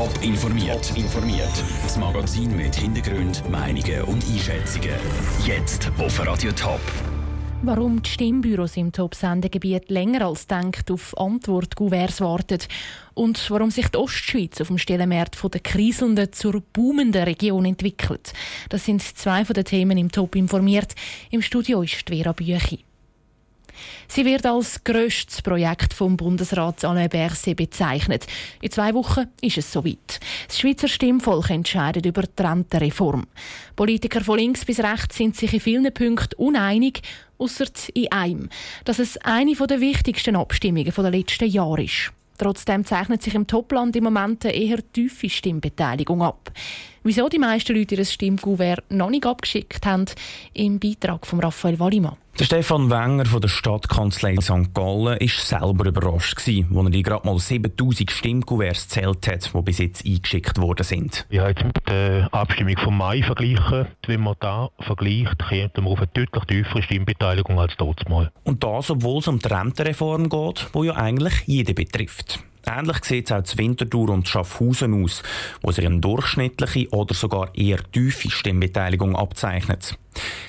Top informiert. informiert. Das Magazin mit Hintergrund, Meinungen und Einschätzungen. Jetzt auf Radio Top. Warum die Stimmbüros im Top-Sendegebiet länger als denkt auf Antwort Gouverts warten und warum sich die Ostschweiz auf dem Stellenmarkt von der kriselnden zur boomenden Region entwickelt. Das sind zwei von den Themen im Top informiert. Im Studio ist Vera Büchi. Sie wird als grösstes Projekt vom Bundesrat Alain Berset bezeichnet. In zwei Wochen ist es soweit. Das Schweizer Stimmvolk entscheidet über die Rentenreform. Politiker von links bis rechts sind sich in vielen Punkten uneinig, außer in einem, dass es eine der wichtigsten Abstimmungen der letzten Jahre ist. Trotzdem zeichnet sich im Topland im Moment eine eher tiefe Stimmbeteiligung ab. Wieso die meisten Leute ihr Stimmgouvert noch nicht abgeschickt haben, im Beitrag von Raphael Wallimann. Der Stefan Wenger von der Stadtkanzlei St. Gallen war selber überrascht, als er die gerade mal 7000 Stimmkuverts zählt hat, die bis jetzt eingeschickt worden sind. Ich habe jetzt mit der Abstimmung vom Mai verglichen. Wenn man da vergleicht, kommt man auf eine deutlich tiefere Stimmbeteiligung als dort mal. Und das, obwohl es um die Rentenreform geht, die ja eigentlich jeden betrifft. Ähnlich sieht es auch zu Winterthur und Schaffhausen aus, wo sich eine durchschnittliche oder sogar eher tiefe Stimmbeteiligung abzeichnet.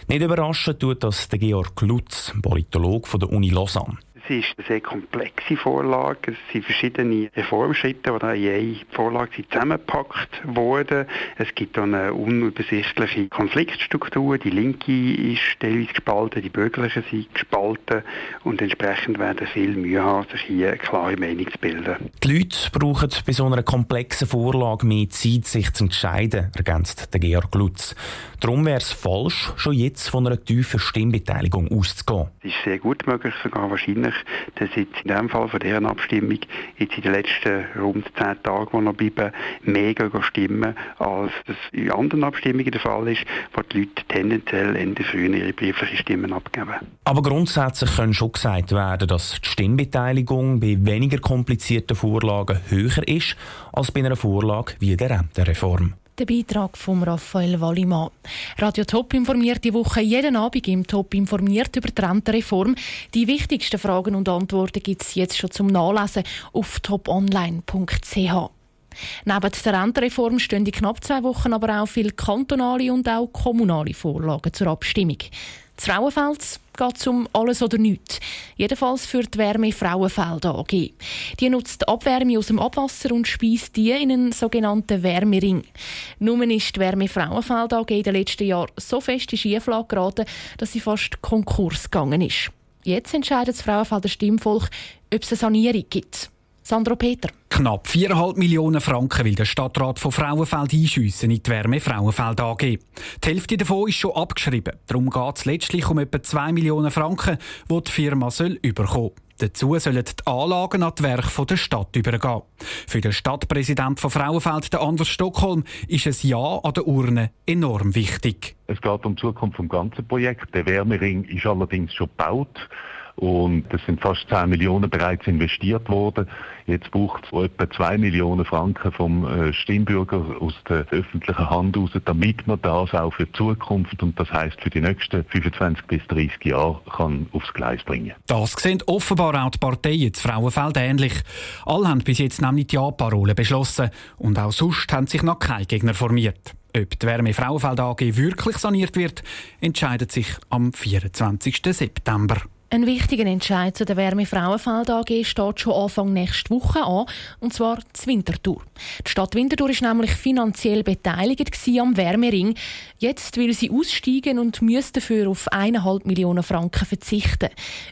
Nicht überraschend tut das der Georg Lutz, Politologe von der Uni Lausanne. Es ist eine sehr komplexe Vorlage. Es sind verschiedene Reformschritte, die in eine Vorlage zusammengepackt wurden. Es gibt eine unübersichtliche Konfliktstruktur. Die Linke ist teilweise gespalten, die Bürgerlichen sind gespalten und entsprechend werden viel Mühe haben, sich hier eine klare Meinung zu bilden. Die Leute brauchen bei so einer komplexen Vorlage mehr Zeit, sich zu entscheiden, ergänzt der Georg Lutz. Darum wäre es falsch, schon jetzt von einer tiefen Stimmbeteiligung auszugehen. Es ist sehr gut möglich, sogar wahrscheinlich, dass jetzt in dem Fall von deren Abstimmung jetzt in den letzten rund zehn Tagen, die noch bleiben, mehr stimmen, als das in anderen Abstimmungen der Fall ist, wo die Leute tendenziell Ende früher ihre brieflichen Stimmen abgeben. Aber grundsätzlich kann schon gesagt werden, dass die Stimmbeteiligung bei weniger komplizierten Vorlagen höher ist als bei einer Vorlage wie der Rentenreform. Der Beitrag von Raphael Wallimann. Radio Top informiert die Woche jeden Abend im Top informiert über die Rentenreform. Die wichtigsten Fragen und Antworten gibt es jetzt schon zum Nachlesen auf toponline.ch. Neben der Rentenreform stehen in knapp zwei Wochen aber auch viele kantonale und auch kommunale Vorlagen zur Abstimmung. Das Frauenfeld geht um alles oder nichts. Jedenfalls für die Wärme Frauenfeld AG. Die nutzt Abwärme aus dem Abwasser und speist die in einen sogenannten Wärmering. Nun ist die Wärme Frauenfeld AG in den letzten Jahren so fest in Schieflage geraten, dass sie fast Konkurs gegangen ist. Jetzt entscheidet das Frauenfelder Stimmvolk, ob es eine Sanierung gibt. Sandro Peter. Knapp 4,5 Millionen Franken will der Stadtrat von Frauenfeld einschiessen in die Wärme Frauenfeld AG. Die Hälfte davon ist schon abgeschrieben. Darum geht es letztlich um etwa 2 Millionen Franken, die die Firma soll überkommen Dazu sollen die Anlagen an die Werke der Stadt übergehen. Für den Stadtpräsident von Frauenfeld, Anders Stockholm, ist ein Ja an der Urne enorm wichtig. Es geht um die Zukunft des ganzen Projekts. Der Wärmering ist allerdings schon gebaut. Und es sind fast 10 Millionen bereits investiert worden. Jetzt braucht es etwa 2 Millionen Franken vom äh, Stimmbürger aus der öffentlichen Hand aus, damit man das auch für die Zukunft und das heißt für die nächsten 25 bis 30 Jahre kann aufs Gleis bringen. Das sehen offenbar auch die Parteien zu Frauenfeld ähnlich. Alle haben bis jetzt nämlich die Ja-Parole beschlossen und auch sonst haben sich noch keine Gegner formiert. Ob die Wärme Frauenfeld AG wirklich saniert wird, entscheidet sich am 24. September. Ein wichtiger Entscheid zu der Wärme Frauenfeld AG steht schon Anfang nächste Woche an, und zwar die Winterthur. Die Stadt Winterthur ist nämlich finanziell beteiligt am Wärmering. Jetzt will sie aussteigen und müsste dafür auf 1,5 Millionen Franken verzichten.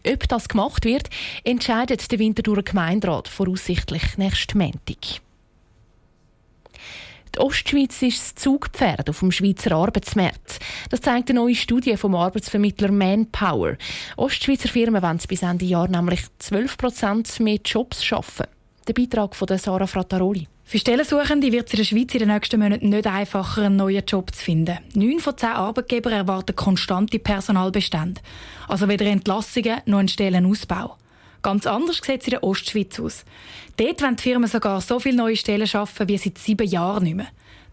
Ob das gemacht wird, entscheidet der Winterthurer Gemeinderat voraussichtlich nächsten Montag. Die Ostschweiz ist das Zugpferd auf dem Schweizer Arbeitsmarkt. Das zeigt eine neue Studie vom Arbeitsvermittler Manpower. Ostschweizer Firmen wollen bis Ende Jahr nämlich 12% mehr Jobs schaffen. Der Beitrag von Sarah Frattaroli. Für Stellensuchende wird es in der Schweiz in den nächsten Monaten nicht einfacher, einen neuen Job zu finden. Neun von zehn Arbeitgebern erwarten konstante Personalbestände. Also weder Entlassungen noch einen Stellenausbau. Ganz anders sieht es in der Ostschweiz aus. Dort wollen die Firmen sogar so viele neue Stellen schaffen wie seit sieben Jahren nicht mehr.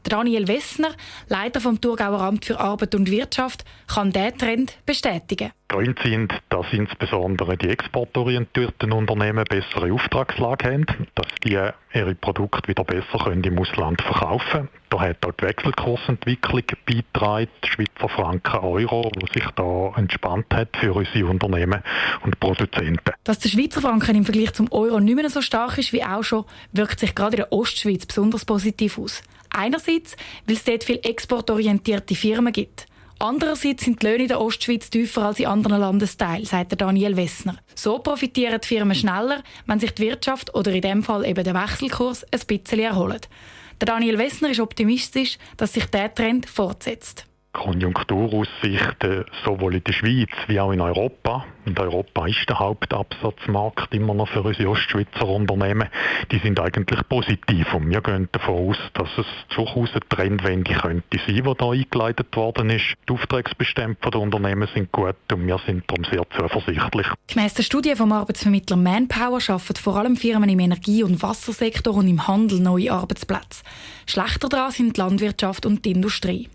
Daniel Wessner, Leiter vom Thurgauer Amt für Arbeit und Wirtschaft, kann diesen Trend bestätigen. Gründe sind, dass insbesondere die exportorientierten Unternehmen bessere Auftragslage haben, dass die ihre Produkte wieder besser können im Ausland verkaufen können. Da hat auch die Wechselkursentwicklung beigetragen, Schweizer Franken, Euro, wo sich da entspannt hat für unsere Unternehmen und Produzenten. Dass der Schweizer Franken im Vergleich zum Euro nicht mehr so stark ist wie auch schon, wirkt sich gerade in der Ostschweiz besonders positiv aus. Einerseits, weil es dort viele exportorientierte Firmen gibt. Andererseits sind die Löhne in der Ostschweiz tiefer als in anderen Landesteilen, sagt Daniel Wessner. So profitieren die Firmen schneller, wenn sich die Wirtschaft oder in dem Fall eben der Wechselkurs ein bisschen erholt. Der Daniel Wessner ist optimistisch, dass sich der Trend fortsetzt. Konjunkturaussichten sowohl in der Schweiz wie auch in Europa. Und Europa ist der Hauptabsatzmarkt immer noch für unsere Ostschweizer Unternehmen. Die sind eigentlich positiv und wir gehen davon aus, dass es durchaus eine Trendwende könnte sein, die da eingeleitet worden ist. Die Auftragsbestände der Unternehmen sind gut und wir sind darum sehr zuversichtlich. Gemäss der Studie vom Arbeitsvermittler Manpower schaffen vor allem Firmen im Energie- und Wassersektor und im Handel neue Arbeitsplätze. Schlechter daran sind die Landwirtschaft und die Industrie.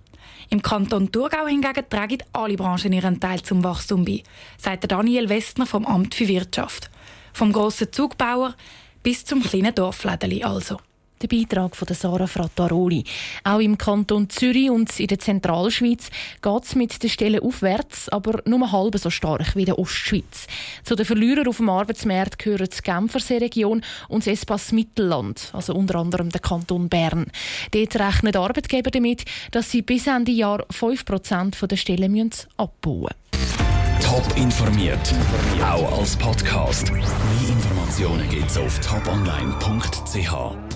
Im Kanton Thurgau hingegen tragen alle Branchen ihren Teil zum Wachstum bei, sagt Daniel Westner vom Amt für Wirtschaft. Vom grossen Zugbauer bis zum kleinen Dorflädeli also. Der Beitrag von Sarah Frattaroli. Auch im Kanton Zürich und in der Zentralschweiz geht es mit den Stellen aufwärts, aber nur halb so stark wie in der Ostschweiz. Zu den Verlierern auf dem Arbeitsmarkt gehören die Genfersee-Region und das Espas Mittelland, also unter anderem der Kanton Bern. Dort rechnen Arbeitgeber damit, dass sie bis Ende Jahr 5% der Stellen abbauen müssen. Top informiert, auch als Podcast. Mehr Informationen gibt es auf toponline.ch.